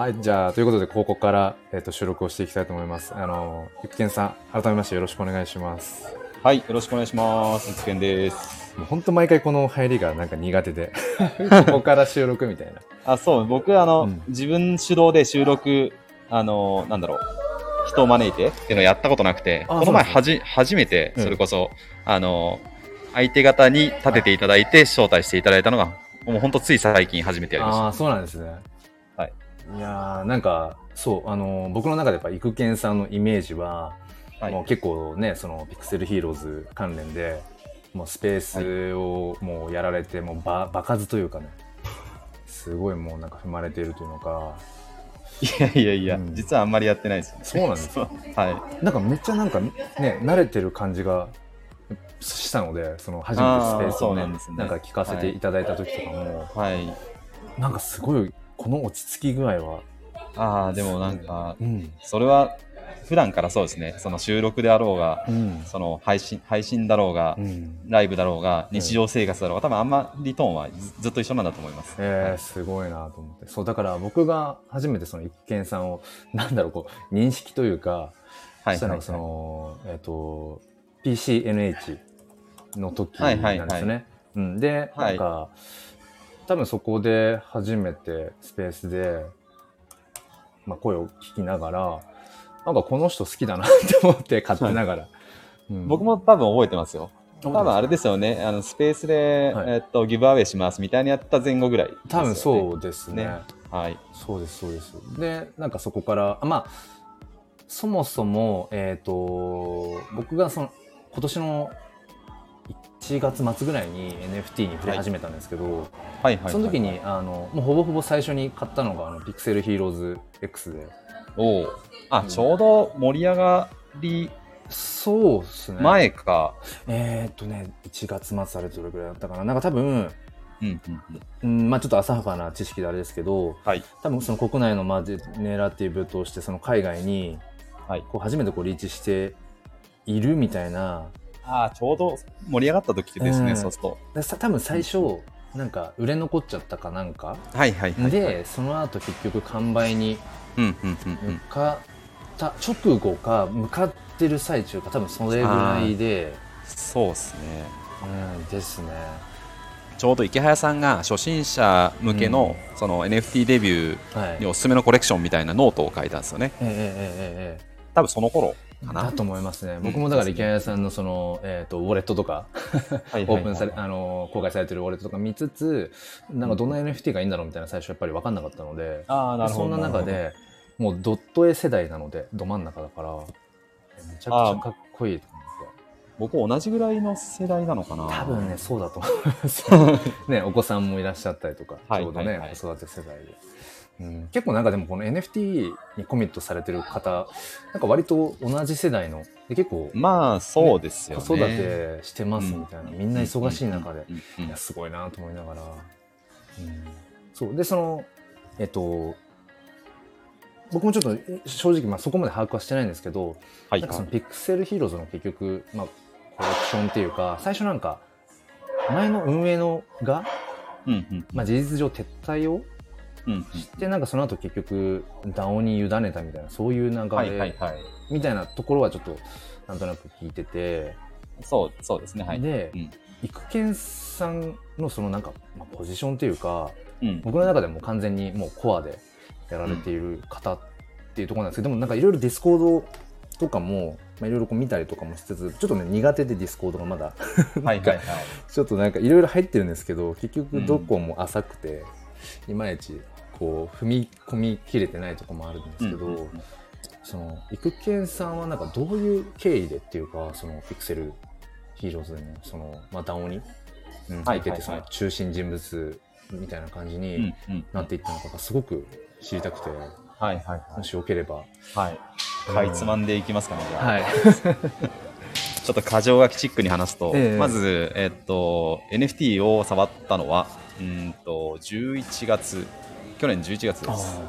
はい、じゃあ、ということで、ここから、えっ、と、収録をしていきたいと思います。あの、ゆっけんさん、改めましてよろしくお願いします。はい、よろしくお願いします。つけんです。もう本当毎回この入りがなんか苦手で、ここから収録みたいな。あ、そう、僕、あの、うん自分主導で収録、あの、なんだろう、人を招いてっていうのをやったことなくて、あこの前はじ、初めて、うんそれこそ、あの、相手方に立てていただいて、招待していただいたのが、もう本当つい最近初めてやりましああ、そうなんですね。はい。いやー、なんか、そう、あの、僕の中でやっぱ、育賢さんのイメージは、た。はいもう結構ね、その、ピクセルヒーローズ関連で、もうスペースをもうやられて、もうば、場数というかね、すごいもうなんか踏まれているというのか、いやいやいや、うん実はあんまりやってないですよね。そうなんですよ はい。なんかめっちゃなんかね、慣れてる感じがしたので、その初めてスペースをね、あーそうなんですねなんか聞かせていただいた時とかも、はい。なんかすごい、この落ち着き具合は、ああ、でもなんか、うん、それは、普段からそうですね、その収録であろうが、うん、その配信、配信だろうがう、ん。ライブだろうが、うん。日常生活だろうが、多分あんまりトーンはずずっと一緒なんだと思います。えー、すごいなと思って。そう、だから僕が初めてその一見さんを、なんだろう、こう、認識というか、はいはいしたのがその、えっ、と、PCNH の時なんはいですよね。うん、で、はないんか、多分そこで初めてスペースで、まあ、声を聞きながら、なんかこの人好きだなって思って勝手ながら。うん僕も多分覚えてますよ。多多分あれですよね、あのスペースで、はいえっと、ギブアウェイしますみたいにやった前後ぐらいね、多分そうですね。ねはい。そうです、そうです。で、なんかそこから、あまあ、そもそも、えっ、と、僕がその、今年の1月末ぐらいに NFT に触れ始めたんですけど、はい。その時に、あの、もうほぼほぼ最初に買ったのが、あの、ピクセルヒーローズ X で。おうあ、うんちょうど盛り上がりそうですね。。前か。えっ、とね、1月末あれどれぐらいだったかな。なんか多分、うんうんうん。うん、まあちょっと浅はかな知識であれですけど、はい。多分その国内のマジネラっていう部として、その海外に、はい。こう初めてこうリーチしているみたいなああ、ちょうど盛り上がった時ですね、うんそうすると。多分最初なんか売れ残っちゃったかなんかはいはいはい。でその後結局完売にうんうんうんうん向。かった直後か向かってる最中か多分それぐらいで、そうですね。うん、ですねちょうどイケハヤさんが初心者向けの,、その NFT デビュはいーにおすすめのコレクションみたいなノートを書いたんですよね。えええええええ多分その頃かな。えだと思いますねん僕もだからイケハヤさんのその、えー、とウォレットとかはいオープンされ、あの公開されてるウォレットとか見つつなんかどんな NFT がいいんだろうみたいな最初やっぱり分かんなかったので、ああ、なるほど。そんな中るで、もうドット絵世代なので、ど真ん中だから、めちゃくちゃかっこいいと思って。僕同じぐらいの世代なのかな。多分ね、そうだと思いますよ。ね、お子さんもいらっしゃったりとか、はいちょうどね、子育て世代で。うん、結構なんかでもこの NFT にコミットされてる方、なんか割と同じ世代の、で結構まあ、そうですよね。子育てしてますみたいな、みんな忙しい中で、うんうんうんいや、すごいなと思いながら。うん、そう。で、その、えっと、僕もちょっと正直、まあ、そこまで把握はしてないんですけど、はいなんかそのピクセルヒーローズの結局、まあ、コレクションっていうか、最初なんか、前の運営のが、うんうんまあ、事実上撤退をうんうんして、なんかその後結局、DAO に委ねたみたいな、そういう流れはい。みたいなところはちょっと、なんとなく聞いてて、そう、そうですね。はい。で、うん育賢さんのそのなんか、まあ、ポジションというか、うん。僕の中でも完全にもうコアでやられている方っていうところなんですけど、でもなんかいろいろディスコードとかも、まあ、いろいろこう見たりとかもしつつ、ちょっとね、苦手でディスコードがまだ、はいはいはい。ちょっとなんかいろいろ入ってるんですけど、結局どこも浅くて、いまいちこう踏み込みきれてないところもあるんですけど、うんうんうんその、いくけんさんはなんかどういう経緯でっていうか、そのピクセルヒーローズのその、まあ、 DAO に、入っててその中心人物みたいな感じに。なっていったのかがすごく知りたくて、はいはいはもしよければ。い。はい。かいつまんでいきますかね、じゃあ。はい。ちょっと箇条書きチックに話すと、ええまず、えっと、NFT を触ったのは、うんと、11月、去年11月です。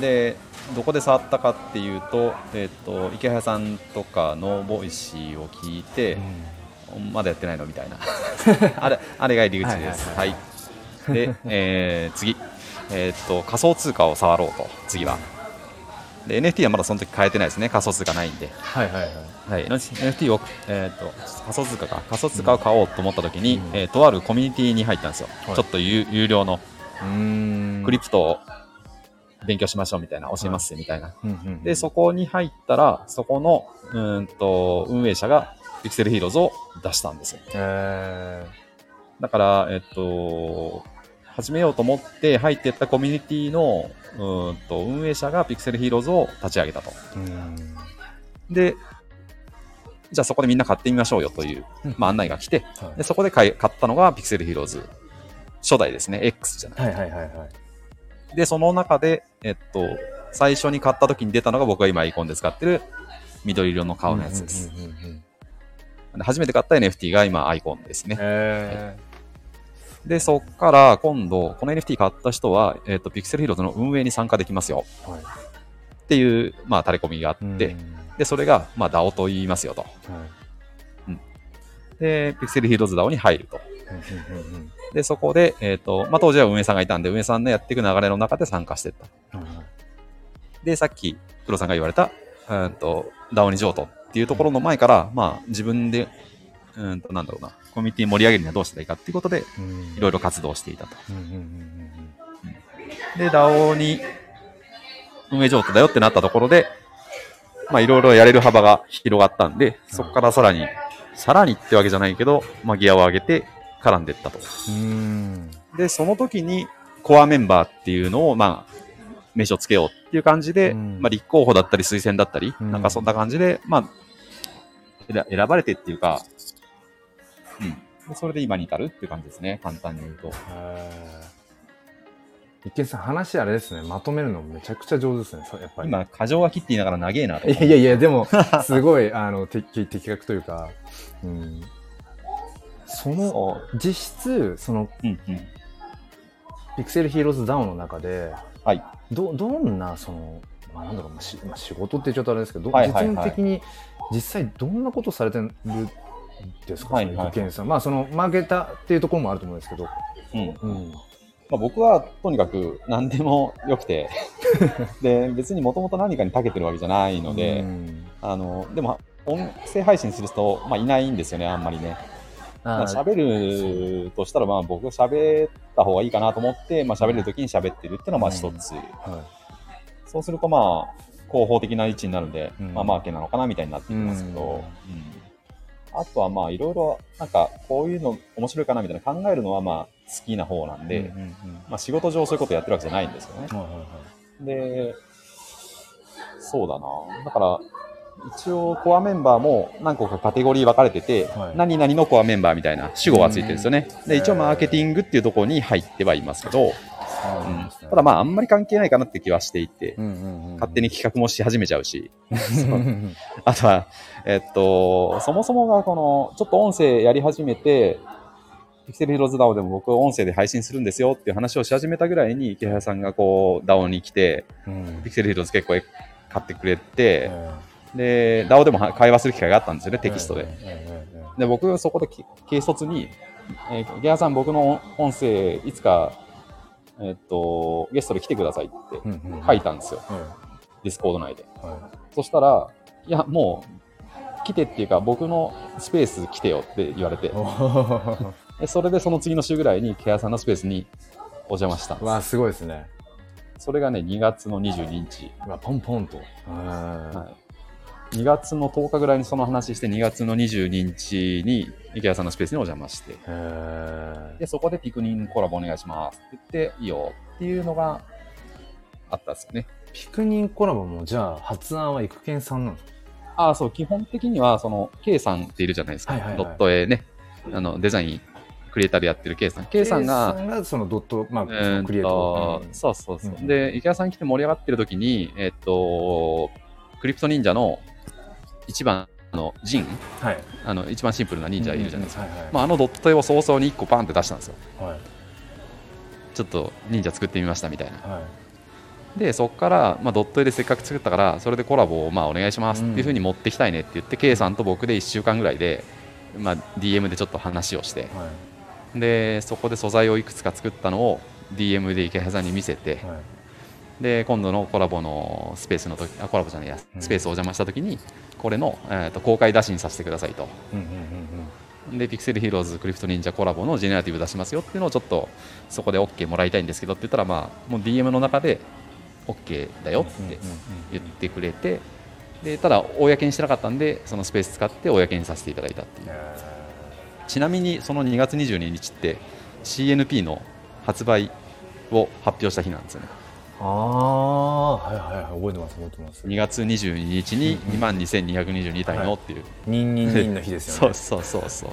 で、どこで触ったかっていうと、えっと、イケハヤさんとかの Voicy を聞いて、まだやってないのみたいな。あれ、あれが入り口です。ははいいで、えー次。えーっと仮想通貨を触ろうと。次は。で NFT はまだその時変えてないですね。仮想通貨ないんで、はいはいはい。はい、NFT を、えーっと仮想通貨か。仮想通貨を買おうと思った時に、うん。えーとあるコミュニティに入ったんですよ、はい。ちょっと有有料の。うーんクリプトを勉強しましょうみたいな、教えますみたいな。うんうんで、そこに入ったら、そこの、うーんと、運営者が、ピクセルヒーローズを出したんですよ。えだから、えっと、始めようと思って入っていったコミュニティの、うーんと、運営者がピクセルヒーローズを立ち上げたと。で、じゃあそこでみんな買ってみましょうよという、うんまあ、案内が来て、はいでそこで買い買ったのがピクセルヒーローズ。初代ですね、X じゃない。はいはいはいはい。で、その中で、えっと、最初に買った時に出たのが僕が今アイコンで使ってる緑色の顔のやつです。うんうんうんうんで初めて買った NFT が今アイコンですね。えで、そっから今度、この NFT 買った人は、えっと、ピクセルヒーローズの運営に参加できますよ。ーはい。っていう、まあ、垂れ込みがあって、うん。で、それが、まあ、DAO と言いますよと。はい。で、ピクセルヒーローズ DAO に入ると。うんうんうんうんで、そこで、えっ、と、まあ、当時は運営さんがいたんで、運営さんのやっていく流れの中で参加していった。はいはいで、さっき、黒さんが言われた、うんと、ダオニ譲渡っていうところの前から、まあ、自分で、うんと、なんだろうな、コミュニティ盛り上げるにはどうしたらいいかっていうことで、うん。いろいろ活動していたと。うんうんうんうん。で、ダオに運営譲渡だよってなったところで、まあ、いろいろやれる幅が広がったんで、そこからさらに、さらにってわけじゃないけど、まあ、ギアを上げて絡んでいったと。うん。で、その時に、コアメンバーっていうのを、まあ、名称つけようっていう感じで、うん。まあ、立候補だったり推薦だったり、うん。なんかそんな感じで、まあ、選選ばれてっていうか、うん。でそれで今に至るっていう感じですね、簡単に言うと。一見さん話あれですね。まとめるのめちゃくちゃ上手ですねやっぱり。今、過剰書きって言いながら長えなと。いやいやいやでもすごいあの的的確というか、うん、そのそ実質そのう。うんうん。ピクセルヒーローズダウンの中ではい。どどんなその、まあ、なんだろう、まあしまあ、仕事って言っちゃうとあれですけど、はいはいはい実務的に実際どんなことされてるんですか、はいはいはいそのさんまあそのマーケターっていうところもあると思うんですけど、うん。うん、まあ、僕はとにかく何でもよくて、で、別にもともと何かに長けてるわけじゃないので、うんあの、でも、音声配信する人、まあ、いないんですよね、あんまりね。まあ、喋るとしたら、まあ、僕喋った方がいいかなと思って、まあ、喋れるときに喋ってるっていうのは、まあ、一つ。はい。そうすると、まあ、広報的な位置になるんで、うん。まあ、マーケなのかなみたいになってきますけど、うん。うん。あとは、まあ、いろいろ、なんか、こういうの面白いかなみたいな考えるのは、まあ、好きな方なんで、うんうんうん。まあ、仕事上そういうことやってるわけじゃないんですよね。はいはいはい。で、そうだな。だから、一応、コアメンバーも何個かカテゴリー分かれてて、はい。何々のコアメンバーみたいな主語がついてるんですよね。うん。で、一応、マーケティングっていうところに入ってはいますけど、そうなんただまあ、あんまり関係ないかなって気はしていて、勝手に企画もし始めちゃうし、あとは、えっと、そもそもがこの、ちょっと音声やり始めて、ピクセルヒローズ DAO でも僕音声で配信するんですよっていう話をし始めたぐらいに、池原さんがこう、DAO に来て、うん。ピクセルヒローズ結構買ってくれて、えで、DAO でもは会話する機会があったんですよね、ーテキストで。で、僕、そこでき軽率に、えー、池原さん、僕の音声、いつか、えっと、ゲストで来てくださいって書いたんですよ、はディスコード内で。い。はそしたら、いや、もう、来てっていうか、僕のスペース来てよって言われて。それでその次の週ぐらいに、池原さんのスペースにお邪魔したんです。わあすごいですね。それがね、2月の22日。うわポンポンと。は、はい2月の10日ぐらいにその話して、2月の22日に池谷さんのスペースにお邪魔して、で、そこでピクニンコラボお願いしますって言って、いいよっていうのがあったんですよね。ピクニンコラボもじゃあ発案は育賢さんなんですかああ、そう、基本的には、その、K さんっているじゃないですか。はいはいはいドット絵ね、あの、デザイン、クリエイターでやってる K さん。K さんが、そのドットまあクリエイトとうんそうそうそう。うんで、池谷さん来て盛り上がってる時に、えっと、クリプト忍者の一番のジン、はい。あの、一番シンプルな忍者いるじゃないですか。まあ、あのドット絵を早々に1個バンって出したんですよ。はい。ちょっと忍者作ってみましたみたいな。はい。で、そこから、まあ、ドット絵でせっかく作ったから、それでコラボをまあお願いしますっていうふうに持ってきたいねって言って、K さんと僕で1週間ぐらいで、まあ、DM でちょっと話をして、はい。で、そこで素材をいくつか作ったのを、DM で池原さんに見せて、はいで今度のコラボのスペースの時あコラボじゃないやうん。スペースをお邪魔した時にこれの、えー、と公開打診させてくださいと。うんうんうんでピクセルヒーローズクリプト忍者コラボのジェネラティブ出しますよっていうのをちょっとそこで OK もらいたいんですけどって言ったらまあもう DM の中で OK だよって言ってくれてでただ公にしてなかったんでそのスペース使って公にさせていただいたっていう。えちなみにその2月22日って CNP の発売を発表した日なんですよね。ー、ああはいはいはい覚えてます覚えてます。2月22日に2万2222体のっていう、ニンニンニンの日ですよね。そうそうそうそう。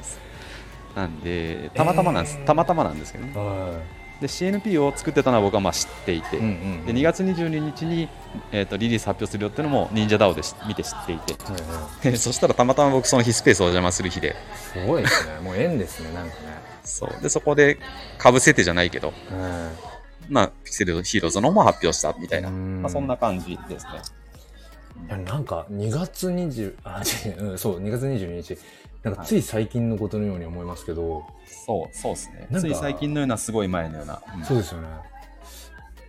なんでたまたまなんです、えー。たまたまなんですけどね。はで CNP を作ってたのは僕はまあ知っていて、いうんうん。で2月22日に、えー、とリリース発表するよっていうのも忍者 DAO でし見て知っていて。はいはい。で そしたらたまたま僕その日スペースをお邪魔する日で。すごいですね。もう縁ですねなんかね。そう。でそこでかぶせてじゃないけど、はまあ、ピクセルヒーローズのも発表したみたいな、うん。まあ、そんな感じですね。なんか2月20あ違う、うん、そう2月22日。なんかつい最近のことのように思いますけど、そうそうですね。つい最近のようなすごい前のような、うん。そうですよね。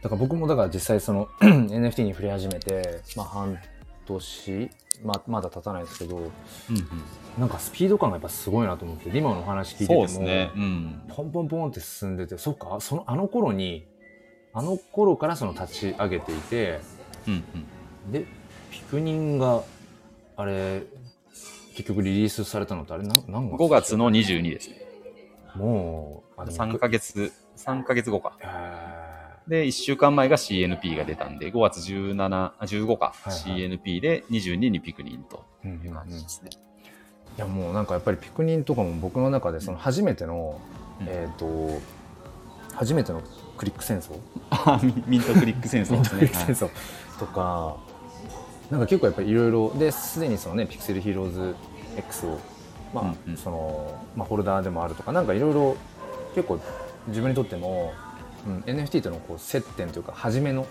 だから僕もだから実際その NFT に触れ始めてまあ半年ままだ経たないですけどうんうん。なんかスピード感がやっぱすごいなと思ってで今のお話聞いててそうもですね、うん、ポンポンポンって進んでてそっかそのあの頃にあの頃からその立ち上げていてうんうん。でピクニンがあれ結局リリースされたのってあれな何月5月の22ですね。もうあでも3ヶ月3ヶ月後か。へで1週間前が CNP が出たんで5月17あ15か、はいはい。CNP で22にピクニンとーうんうんいううん感じですね、いやもうなんかやっぱりピクニンとかも僕の中でその初めての、うん。えっ、と初めてのクリック戦争？あミミントクリック戦争ですね。とか、なんか結構やっぱりいろいろですでにそのねピクセルヒーローズ X をまあ、うんうん。そのまあホルダーでもあるとかなんかいろいろ結構自分にとっても、うん、NFT とのこう接点というか初めの、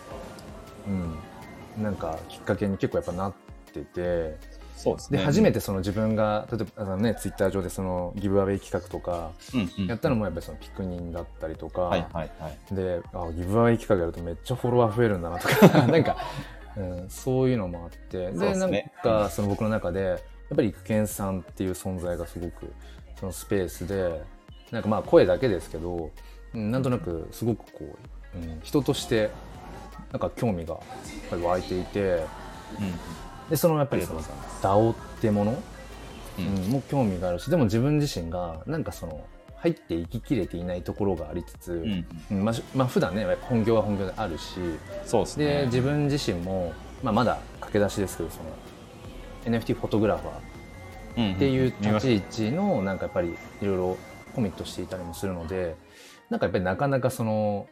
うん、なんかきっかけに結構やっぱなってて。そうですね。で初めてその自分が例えばあの、ね、ツイッター上でそのギブアウェイ企画とかやったのもやっぱりそのピクニンだったりとか、はいはいはい。であギブアウェイ企画やるとめっちゃフォロワー増えるんだなとか なんか、うん、そういうのもあってでなんかその僕の中でやっぱり育賢さんっていう存在がすごくそのスペースでなんかまあ声だけですけど、うんなんとなくすごくこう、うん、人としてなんか興味が湧いていてうんでそのやっぱりその DAO ってもの？うん。うん、も興味があるしでも自分自身がなんかその入っていききれていないところがありつつ、うん。うんまあしまあ普段ね本業は本業であるしそうですね。で自分自身も、まあ、まだ駆け出しですけどその NFT フォトグラファーっていう立ち位置のなんかやっぱりいろいろコミットしていたりもするのでなんかやっぱりなかなかその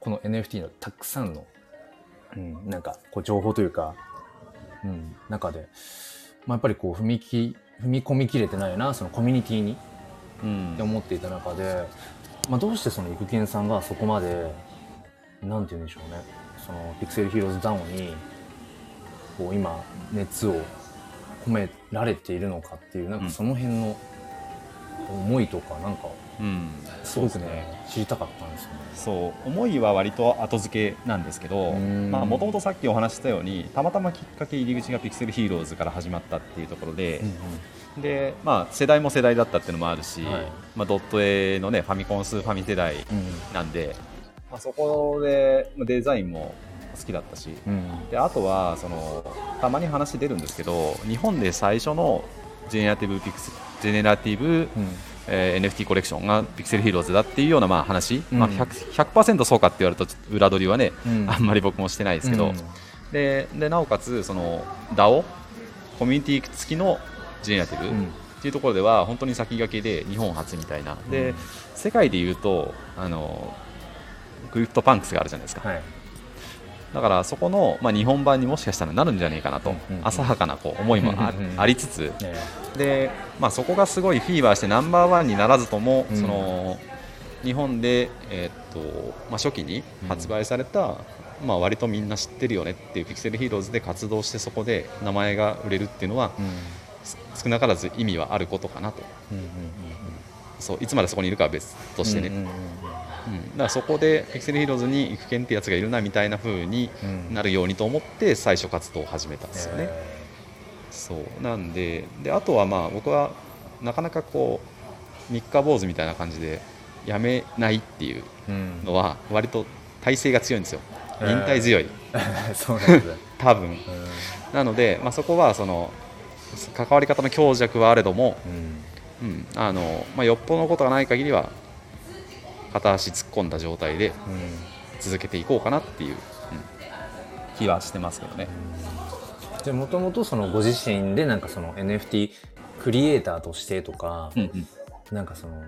この NFT のたくさんの、うん、なんかこう情報というか、うん、中で、まあ、やっぱりこう踏みき踏み込みきれてないなそのコミュニティに。うんって思っていた中で、まあ、どうしてその育賢さんがそこまでなんて言うんでしょうね。そのピクセルヒーローズダウンにこう今熱を込められているのかっていうなんかその辺の思いとかなんかうん。すごくね。知りたかったんですよね。そう。思いは割と後付けなんですけどうん。もともとさっきお話ししたようにたまたまきっかけ入り口がピクセルヒーローズから始まったっていうところで、でまあ、世代も世代だったっていうのもあるし、はい。まあ、ドット絵の、ね、ファミコンスーファミ世代うん。なんで、まあ、そこでまあデザインも好きだったしうん。であとはそのたまに話出るんですけど日本で最初のジェネラティブピクセジェネラティブ、うんえー NFT コレクションがピクセルヒーローズだっていうようなまあ話、うん。まあ、100%, 100%そうかって言われると裏取りはね、うん。あんまり僕もしてないですけど、うん。ででなおかつその DAO コミュニティ付きのジェネラティブ、うん。っていうところでは本当に先駆けで日本初みたいな、でうん。世界でいうとあの CryptoPunks があるじゃないですか、はいだからそこの、まあ、日本版にもしかしたらなるんじゃないかなと、浅はかなこう思いもあ,、りつつ。ねで、まあ、そこがすごいフィーバーしてナンバーワンにならずとも、うん。その日本で、えーっとまあ、初期に発売された、まあ、割とみんな知ってるよねっていうピクセルヒーローズで活動してそこで名前が売れるっていうのは、少なからず意味はあることかなと。そういつまでそこにいるかは別としてね、うんうんうんうん、だからそこでピクセルヒーローズに育賢ってやつがいるなみたいな風にうんなるようにと思って最初活動を始めたんですよね。えそうなんでであとはまあ僕はなかなかこう三日坊主みたいな感じでやめないっていうのは割と体勢が強いんですよ。へー。忍耐強い。そうなんですね。多分。うん。なので、まあ、そこはその関わり方の強弱はあれども、うん。うんあのまあ、よっぽどのことがない限りは片足突っ込んだ状態で続けていこうかなっていう、うん。気はしてますけどね。じゃあもともとそのご自身でなんかその NFT クリエイターとしてとか、うんうん。なんかその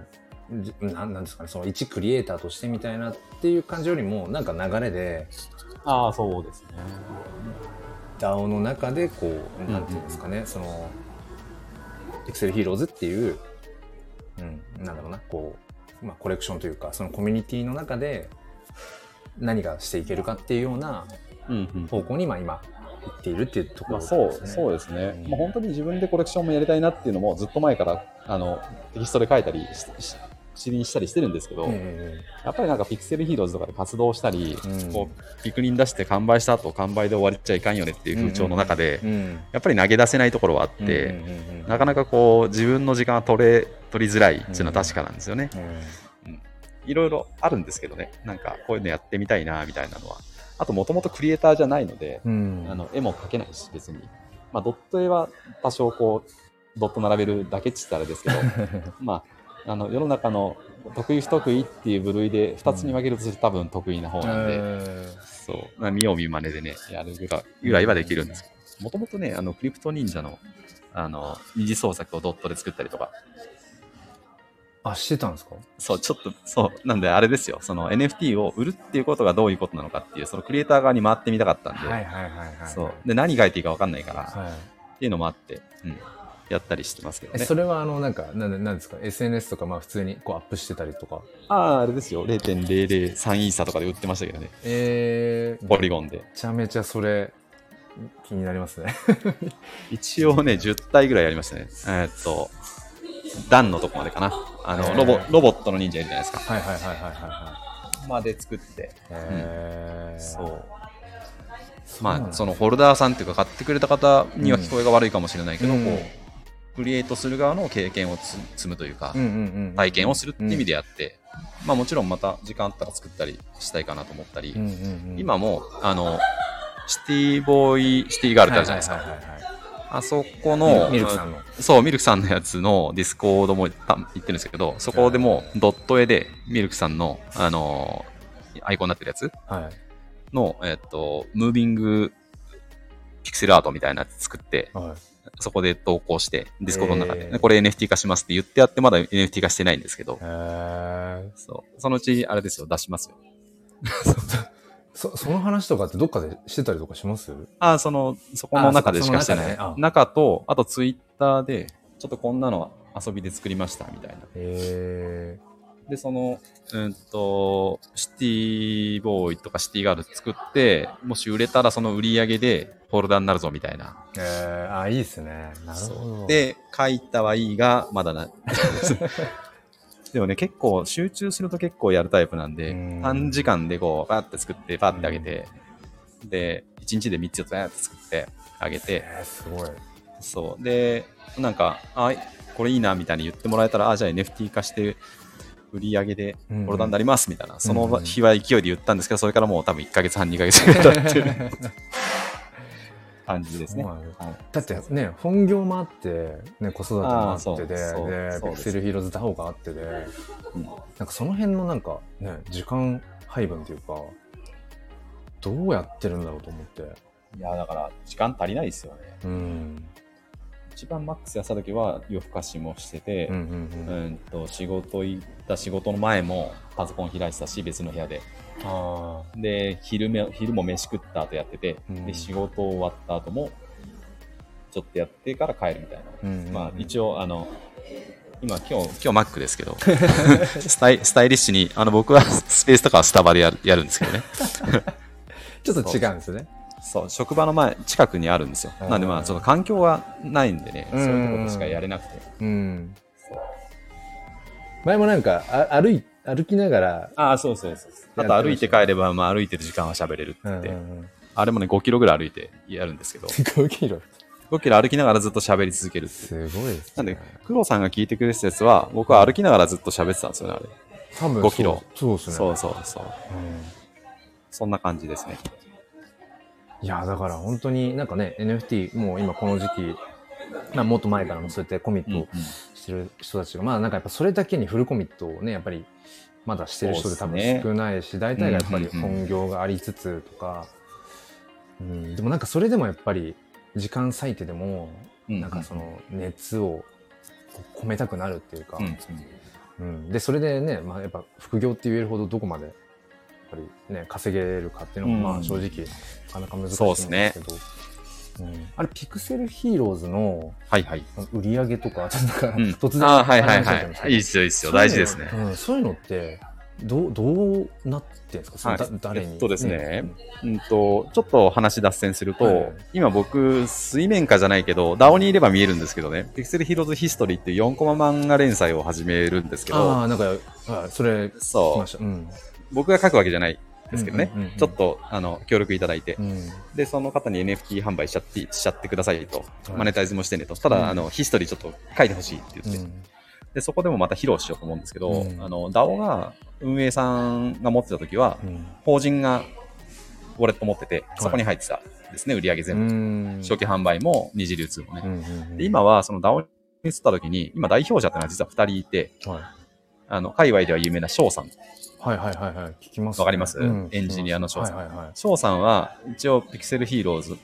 じなんなんですかねその一クリエイターとしてみたいなっていう感じよりもなんか流れでああそうですね。DAO の中でこううんなんていうんですかね、その Excel Heroes っていう、うん、なんだろうなこう、まあ、コレクションというかそのコミュニティの中で何がしていけるかっていうような方向にまあ今行っているっていうところまあ、そうですね。そうですね、うん。まあ、本当に自分でコレクションもやりたいなっていうのもずっと前からあのテキストで書いたりしし口にしたりしてるんですけど、えやっぱりなんかピクセルヒーローズとかで活動したり、うん。こうピクリン出して完売した後完売で終わっちゃいかんよねっていう風潮の中で、やっぱり投げ出せないところはあって、なかなかこう自分の時間が取れ取りづらいっていうのは確かなんですよね。うん。いろいろあるんですけどね、なんかこういうのやってみたいなみたいなのは。あともともとクリエイターじゃないので、うん。あの絵も描けないし別に、まあ、ドット絵は多少こうドット並べるだけっつったらですけど。まああの世の中の得意不得意っていう部類で2つに分けるとすると多分得意な方なんで、えそう。まあ見よう見まねでねやるぐらいはできるんですけどもともとねあのクリプト忍者のあの二次創作をドットで作ったりとか。ーあしてたんですか？そう、ちょっと、そう、なんであれですよ、その NFT を売るっていうことがどういうことなのかっていう、そのクリエイター側に回ってみたかったん。で、何書いていいか分かんないから、はい。っていうのもあって、うん、やったりしてますけどね。えそれはあのなんかなんでなんですか？SNS とかまあ普通にこうアップしてたりとか？ああ、あれですよ、0.003イーサとかで売ってましたけどね、えー、ポリゴンで。めちゃめちゃそれ気になりますね。一応ね、10体ぐらいやりましたね。えーっと、ダンのとこまでかな。あの、へー。ロボ、ロボットの忍者いるじゃないですか。はいはいはいはいはいはい。まで作って、へー。そう。そう。まあ、そのホルダーさんっていうか買ってくれた方には聞こえが悪いかもしれないけど、うん。こうクリエイトする側の経験をつ積むというか、うんうんうん体験をするって意味でやって、まあもちろんまた時間あったら作ったりしたいかなと思ったり、うんうんうん。今もあのシティボーイシティガールってあるじゃないですか、はいはいはいはいあそこのミルクさんの。そうミルクさんのやつのディスコードもた言ってるんですけどそこでもドット絵でミルクさんのあのアイコンになってるやつ。はい。の、えっと、 moving pixel art みたいなやつ作って、はいそこで投稿して、ディスコードの中で、へーこれ NFT 化しますって言ってやって、まだ NFT 化してないんですけど、へーそう。そのうち、あれですよ、出しますよ。そその話とかってどっかでしてたりとかします？あ、その、そこの中でしかしてない。中でねあ中と、あとツイッターで、ちょっとこんなの遊びで作りました、みたいな。へで、その、うんと、シティボーイとかシティガール作って、もし売れたらその売り上げでフォルダになるぞ、みたいな。ーえー、あいいですね。なるほど。で、書いたはいいが、まだな。でもね、結構集中すると結構やるタイプなんでうん、短時間でこう、パーって作って、パーってあげて、で、1日で3つ4つバーって作ってあげて、えー、すごい。そう。で、なんか、あ、これいいな、みたいに言ってもらえたら、あ、じゃあ NFT 化して、売り上げでフォルダになります、みたいな。その日は勢いで言ったんですけど、それからもう多分1ヶ月半、2ヶ月ぐらい経ってる 感じですね。はい。だってね本業もあって、ね、子育てもあってででピクセルヒーローズ DAO があってで、うん。なんかその辺のなんかね時間配分というかどうやってるんだろうと思って。いや、だから、時間足りないですよね。うん一番マックスやった時は夜更かしもしてて、うんううん。うんと仕事行った仕事の前もパソコン開いてたし別の部屋で。あで昼め昼も飯食った後やってて、うん。で仕事終わった後もちょっとやってから帰るみたいな、あ、うんうんうん。まあ一応あの今今日今日 Mac ですけど。スタイスタイリッシュにあの僕はスペースとかはスタバでやるやるんですけどね。ちょっと違うんですねそう職場の前近くにあるんですようんなんでまあその環境がないんでね、うんそういうところしかやれなくてうん前もなんかあ歩い歩きながら、ああ、そうそうそう。あと歩いて帰れば、まあ歩いてる時間は喋れるってって、あれもね、5キロぐらい歩いてやるんですけど、5キロ。5キロ歩きながらずっと喋り続ける。すごいです、なんね。で、黒さんが聞いてくれてたやつは、僕は歩きながらずっと喋ってたんですよね、あれ。多分5キロそうそうですね。そうそうそう。うんそんな感じですね。いや、だから本当になんかね、NFT、もう今この時期、まあもっと前からもそうやってコミットしてる人たちが、まあなんかやっぱそれだけにフルコミットをね、やっぱりまだしてる人で多分少ないし、大体がやっぱり本業がありつつとか、うん、でもなんかそれでもやっぱり時間割いてでも、うんなんかその熱を込めたくなるっていうか、うん。でそれでね、まあ、やっぱ副業って言えるほどどこまでぱりね稼げるかっていうのもまうん。あ正直なかなか難しいんですねけど、うん、あれピクセルヒーローズの。売り上げとか突然ああ、はいはいはい。いいっすよ、いいっすよ。大事ですね。うん、そういうのってどうどうなってんですか、はい。だ誰に？えっとですね。うん。と、ちょっと話脱線すると、はい。今僕、水面下じゃないけど、DAO にいれば見えるんですけどね、ピクセルヒーローズヒストリーっていう4コマ漫画連載を始めるんですけあど、あなんかあそれそう、ました。うん僕が書くわけじゃないですけどね、うんうんうんうん。ちょっとあの協力いただいて、うん。で、その方に NFT 販売しちゃってしちゃってくださいと、はい。マネタイズもしてねと、ただ、うん。あのヒストリーちょっと書いてほしいって言って、で、そこでもまた披露しようと思うんですけど、うん。あの DAO が運営さんが持ってた時は、うん。法人がウォレット持ってて、い。そこに入ってたんですね、売り上げう全部。ん。初期販売も二次流通もね。うんうんうん。で今はその DAO に移った時に、今代表者ってのは実は2人いて、はい。あの、界隈では有名な翔さん。はいはいはいはい。聞きます、わかります？うんエンジニアの翔さん。はいはいはい。翔さんは一応ピクセルヒーローズ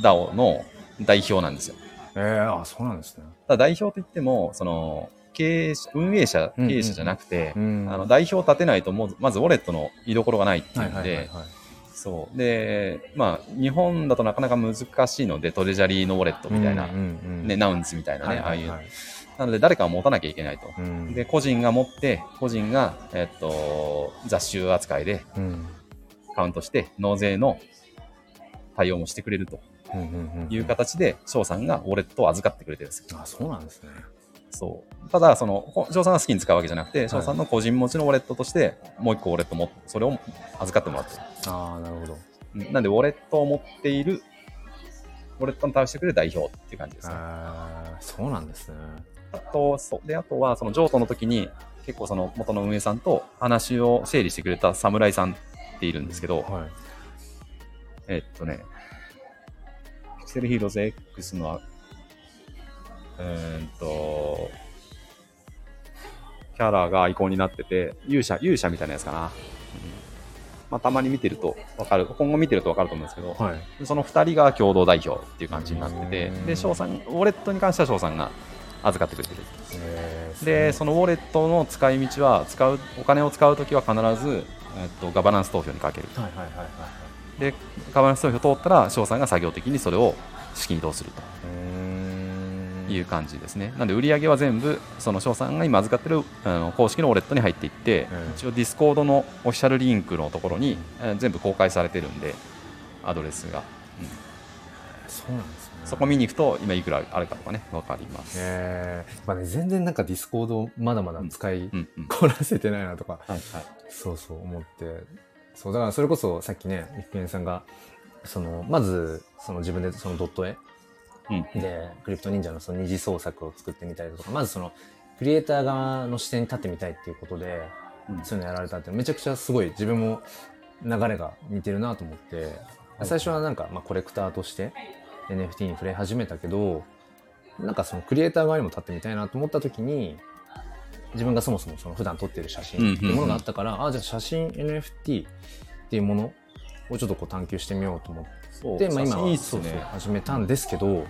DAO の代表なんですよ。えー、あそうなんですね。ただ代表といっても、その、経営者、運営者、うんうん経営者じゃなくて、うんあの代表を立てないともう、まずウォレットの居所がないっていはいうんで、はいはいはいそう。で、まあ、日本だとなかなか難しいので、トレジャリーのウォレットみたいな、うんうんうんね、ナウンズみたいなね、はいはいああいうはい。なので、誰かが持たなきゃいけないと。うんで、個人が持って、個人が、えっと、雑種扱いでうんカウントして、納税の対応もしてくれるという形で、翔さんがウォレットを預かってくれてるんですよ。あそうなんですねそう。ただ、その、ほ翔さんが好きに使うわけじゃなくて、い翔さんの個人持ちのウォレットとして、もう一個ウォレットも、それを預かってもらってる。ああなるほどうんなんで、ウォレットを持っている、ウォレットに対応してくれる代表っていう感じですね。あーそうなんですねあと、そう。で、あとは、その譲渡の時に、結構その元の運営さんと話を整理してくれた侍さんっているんですけど、はい。えっとね、ピクセルヒーローズ X の、うーんと、キャラがアイコンになってて、勇者、勇者みたいなやつかな。うん。まあ、たまに見てるとわかる、今後見てるとわかると思うんですけど、はい。その2人が共同代表っていう感じになっててで、翔さん、ウォレットに関しては翔さんが預かってくれてる。えーで、そのウォレットの使い道は、使う、お金を使うときは必ず、えっと、ガバナンス投票にかける。はいはいはいで、ガバナンス投票通ったら、翔さんが作業的にそれを資金移動するという感じですね。なんで、売り上げは全部、その翔さんが今預かってるあの公式のウォレットに入っていって、うん一応ディスコードのオフィシャルリンクのところに、えー全部公開されてるんで、アドレスが。うんそうなんですねそこ見に行くと、今いくらあるかとかね、わかります。えーまあね、全然なんかディスコードまだまだ使い。こなせてないなとか、はいはい。そうそう思ってそうだからそれこそさっきねみっぺんさんがそのまずその自分でそのドット絵うん。でクリプト忍者のその二次創作を作ってみたりとかまずそのクリエイター側の視点に立ってみたいっていうことでうんそういうのやられたってめちゃくちゃすごい自分も流れが似てるなと思って最初はなんかまあコレクターとして NFT に触れ始めたけどなんかそのクリエイター側にも立ってみたいなと思った時に自分がそもそもその普段撮ってる写真っていうものがあったから、あじゃあ写真 NFT っていうものをちょっとこう探求してみようと思ってまあ、今はそうそうね。始めたんですけどうん。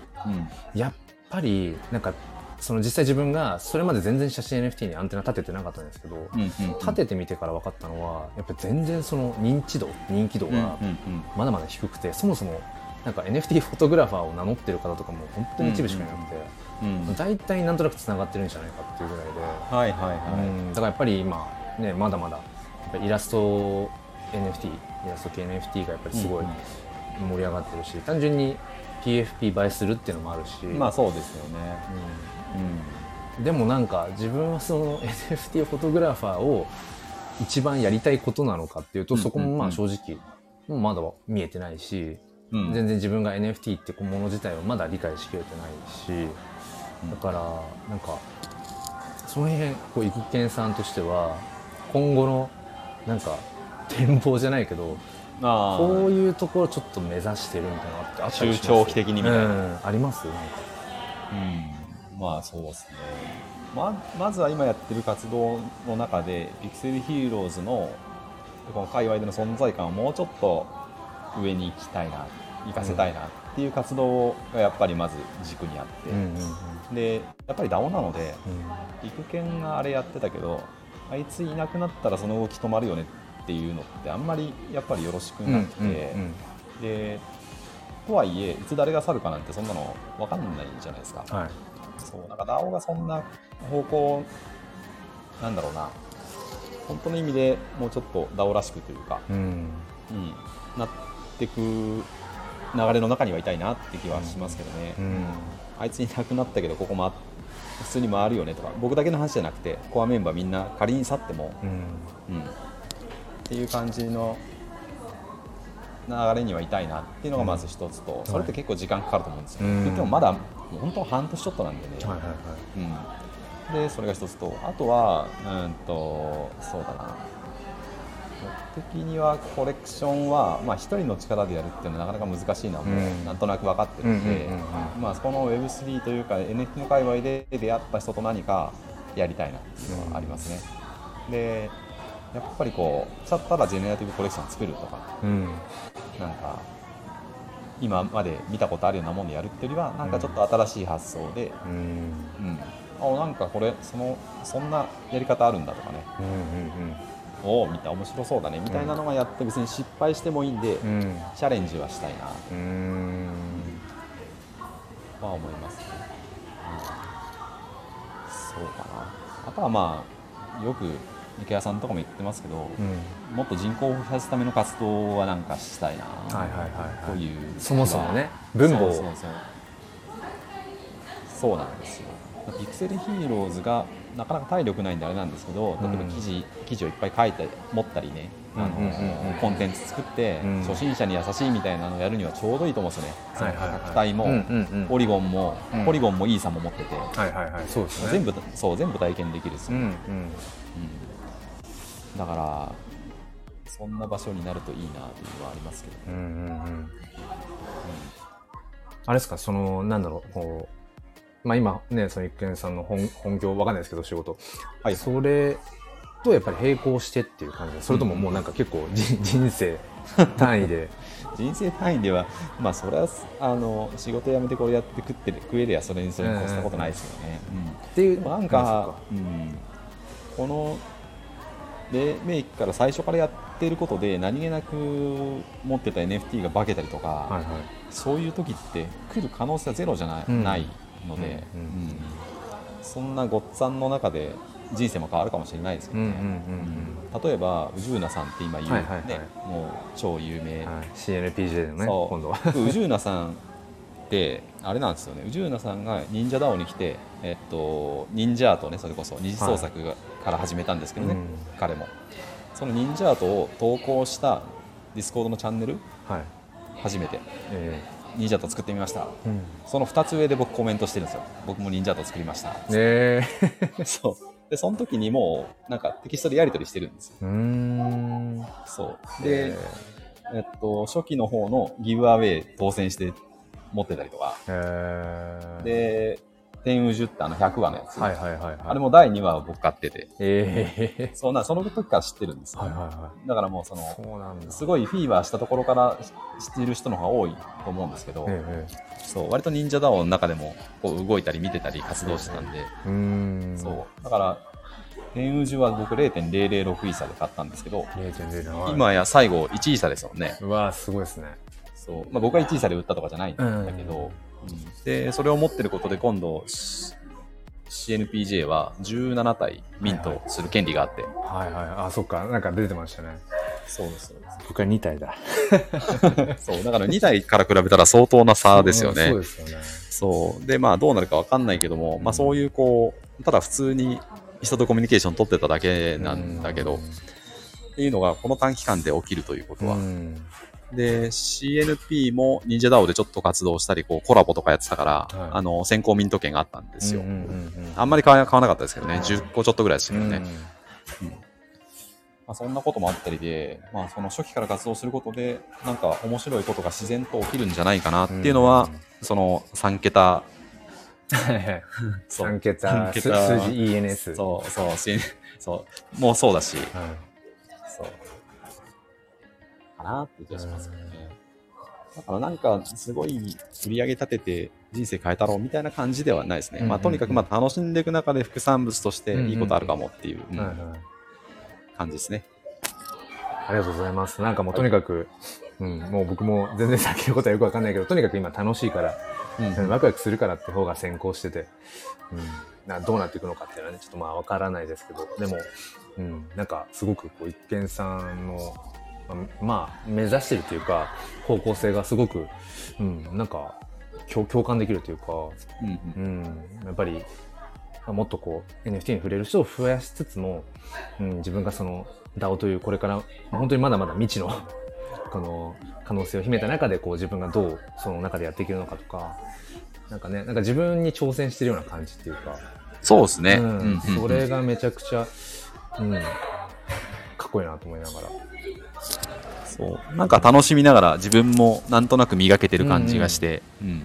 やっぱりなんかその実際自分がそれまで全然写真 NFT にアンテナ立ててなかったんですけど、うんうんうん。立ててみてから分かったのはやっぱ全然その認知度人気度うんうんがうん。まだまだ低くて、そもそもなんか NFT フォトグラファーを名乗ってる方とかも本当に一部しかいなくて、うん大体なんとなくつながってるんじゃないかっていうぐらいで、はいはいはうん。だからやっぱり今ねまだまだやっぱりイラスト NFT イラスト系 NFT がやっぱりすごいうん盛り上がってるし、単純に PFP 映えするっていうのもあるし、い。まあそうですよね。うん。でもなんか自分はその NFT フォトグラファーを一番やりたいことなのかっていうと、うんそこもまうんあ正直、まだ見えてないし、うん。全然自分が NFT ってもの自体をまだ理解しきれてないし、だからなんかその辺こう育賢さんとしては今後のなんか展望じゃないけどあこうーいうところちょっと目指してるみたいなのってあったりします？中長期的にみたいな。うん。あります？なんか。うん。まあそうですね。ままずは今やってる活動の中でピクセルヒーローズのこの界隈での存在感をもうちょっと上に行きたいな行かせたいなっていう活動がやっぱりまず軸にあって、うんうんうん。でやっぱり DAO なのでうん育賢があれやってたけどあいついなくなったらその動き止まるよねっていうのってあんまりやっぱりよろしくなくて、うんうんでとはいえいつ誰が去るかなんてそんなの分かんないじゃないですか。はい。そうなんか DAO がそんな方向なんだろうな。本当の意味でもうちょっと DAO らしくというか、うん。うん、なってく流れの中にはいたいなって気はしますけどね、うん。あいついなくなったけどここも普通に回るよねとか。僕だけの話じゃなくてコアメンバーみんな仮に去っても、うん。うん、っていう感じの流れにはいたいなっていうのがまず一つと、それって結構時間かかると思うんですよ、うん。言ってもまだ本当半年ちょっとなんでね、はいはいはい。うん、でそれが一つとあとはうんとそうだな。僕的にはコレクションはまあ一人の力でやるっていうのはなかなか難しいのはもううん。なんとなく分かってるんで、そこの Web3 というか NFT の界隈で出会った人と何かやりたいなっていうのはありますね、でやっぱりこうちゃったらジェネラティブコレクション作るとかうん。なんか今まで見たことあるようなものでやるっていうよりはなんかちょっと新しい発想で、うん。うん、あなんかこれそのそんなやり方あるんだとかね。うんおお見た面白そうだね。みたいなのがやって別に失敗してもいいんで、うん。うんチャレンジはしたいな。うん。とは思いますね、うん、そうかな。あとはまあよく池谷さんとかも言ってますけど、うん。もっと人口を増やすための活動はなんかしたいなというそもそもね分母を。そうそうそう。そうなんですよ。ピクセルヒーローズがなかなか体力ないんであれなんですけど例えば記事,、記事をいっぱい書いて持ったりねあの、コンテンツ作って、うん。初心者に優しいみたいなのをやるにはちょうどいいと思うんですよね、その価格帯も、うんうんうんポリゴンも、うん。ポリゴンもイーサも持ってて、全部そう全部体験できるんですよ、うんうん。うん。だからそんな場所になるといいなというのはありますけどね、うんあれですかそのなんだろうこうまあ今ねその一見さんの本本業わかんないですけど仕事。はい。それとやっぱり並行してっていう感じ。でそれとももうなんか結構人 人生単位で。人生単位では、まあ、それはあの仕事辞めてこれやって食ってる食えりゃそれにそれに越したことないですよね。っていう。なんか、うん、この黎明期から最初からやってることで何気なく持ってた NFT が化けたりとか、はいはい。そういう時って来る可能性はゼロじゃない,、うん。ないので、うんそんなごっつぁんの中で人生も変わるかもしれないですけどね。例えば宇宙なさんって今言う、はいはいはい。ねもう超有名、はい、CNPJ のね今度は。宇宙なさんってあれなんですよね。宇宙なさんが忍者 DAO に来て、えっと、忍者アートねそれこそ二次創作が、から始めたんですけどね、うん彼も。その忍者アートを投稿したディスコードのチャンネルはい。初めて。え忍者アート作ってみました。えうん。その2つ上で僕コメントしてるんですよ。僕も忍者アート作りました、ねえ。そう。でその時にもうなんかテキストでやり取りしてるんですよ。うーん。そう。で、えっと、初期の方のギブアウェイ当選して持ってたりとか。え。ー、で、天宇樹ってあの100話のやつ。はいはいはいはい。あれも第2話を僕買ってて、ええそうな、その時から知ってるんですよ、はいはいはだからもうその、いそうなんだ。すごいフィーバーしたところから知っている人の方が多いと思うんですけど、ええそう、割と忍者ダオの中でもこう動いたり見てたり活動してたんで、うーん。そう。だから、天宇樹は僕0.006イーサで買ったんですけど、0.07今や最後1イーサですもんね。うわすごいですね。そう。まあ、僕は1イーサで売ったとかじゃないんだけど、うんうんで、それを持ってることで今度、CNPJ は17体ミントする権利があって、はいはい。あそっか。なんか出てましたね。そうです、そうで僕は2体だ。す。そう、だから2体から比べたら相当な差ですよね。そう。ですよね。そう。で、まあどうなるかわかんないけども、まあそういうこう、ただ普通に人とコミュニケーション取ってただけなんだけど、っていうのがこの短期間で起きるということは。うんで、CNP も忍者 DAO でちょっと活動したり、こうコラボとかやってたから、はい。あの、先行ミント券があったんですよ。うんうんうんうん。あんまり買わなかったですけどね、10個ちょっとぐらいでしたけどね。うんまあ、そんなこともあったりで、まあ、その初期から活動することで、なんか面白いことが自然と起きるんじゃないかなっていうのは、その3桁、はいはい。そう。3桁三桁。数字 ENS そうそう、しそう、もうそうだし。かなって気がしますよね。だからなんか、すごい売り上げ立てて人生変えたろうみたいな感じではないですね。うんうんうん。まあ、とにかくまあ楽しんでいく中で副産物としていいことあるかもっていう、うん。はいはい。感じですね。ありがとうございます。なんかもうとにかく、うん、もう僕も全然先のことはよくわかんないけど、とにかく今楽しいから、うんワクワクするからって方が先行してて、うん、などうなっていくのかっていうのはね、ちょっとまあわからないですけど、でも、うん、なんかすごくこう一見さんの、まあまあ、目指してるというか、方向性がすごく、うん、なんか共共感できるというか、うんうんうん、やっぱり、まあもっとこう NFT に触れる人を増やしつつも、うん、自分がその DAO というこれから、まあ本当にまだまだ未知の この可能性を秘めた中でこう自分がどうその中でやっていけるのかとか、なんかね、なんか自分に挑戦してるような感じっていうか、そうですね。うんそれがめちゃくちゃ、うん、かっこいいなと思いながら。そう。なんか楽しみながら自分もなんとなく磨けてる感じがして、うん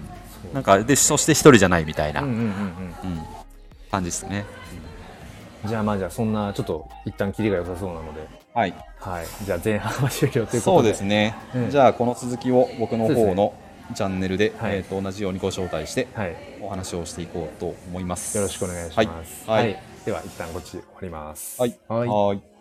なんか、で、そして一人じゃないみたいな、うんんううんうんうん感じですね。じゃあまあじゃあそんなちょっと一旦キリが良さそうなので、はい。はい。じゃあ前半は終了ということで。そうですね。うんじゃあ、この続きを僕の方のチャンネルで、はいえー、と同じようにご招待してはい。お話をしていこうと思います。よろしくお願いします。はい。はい。では、一旦こっち終わります。はい。はいはい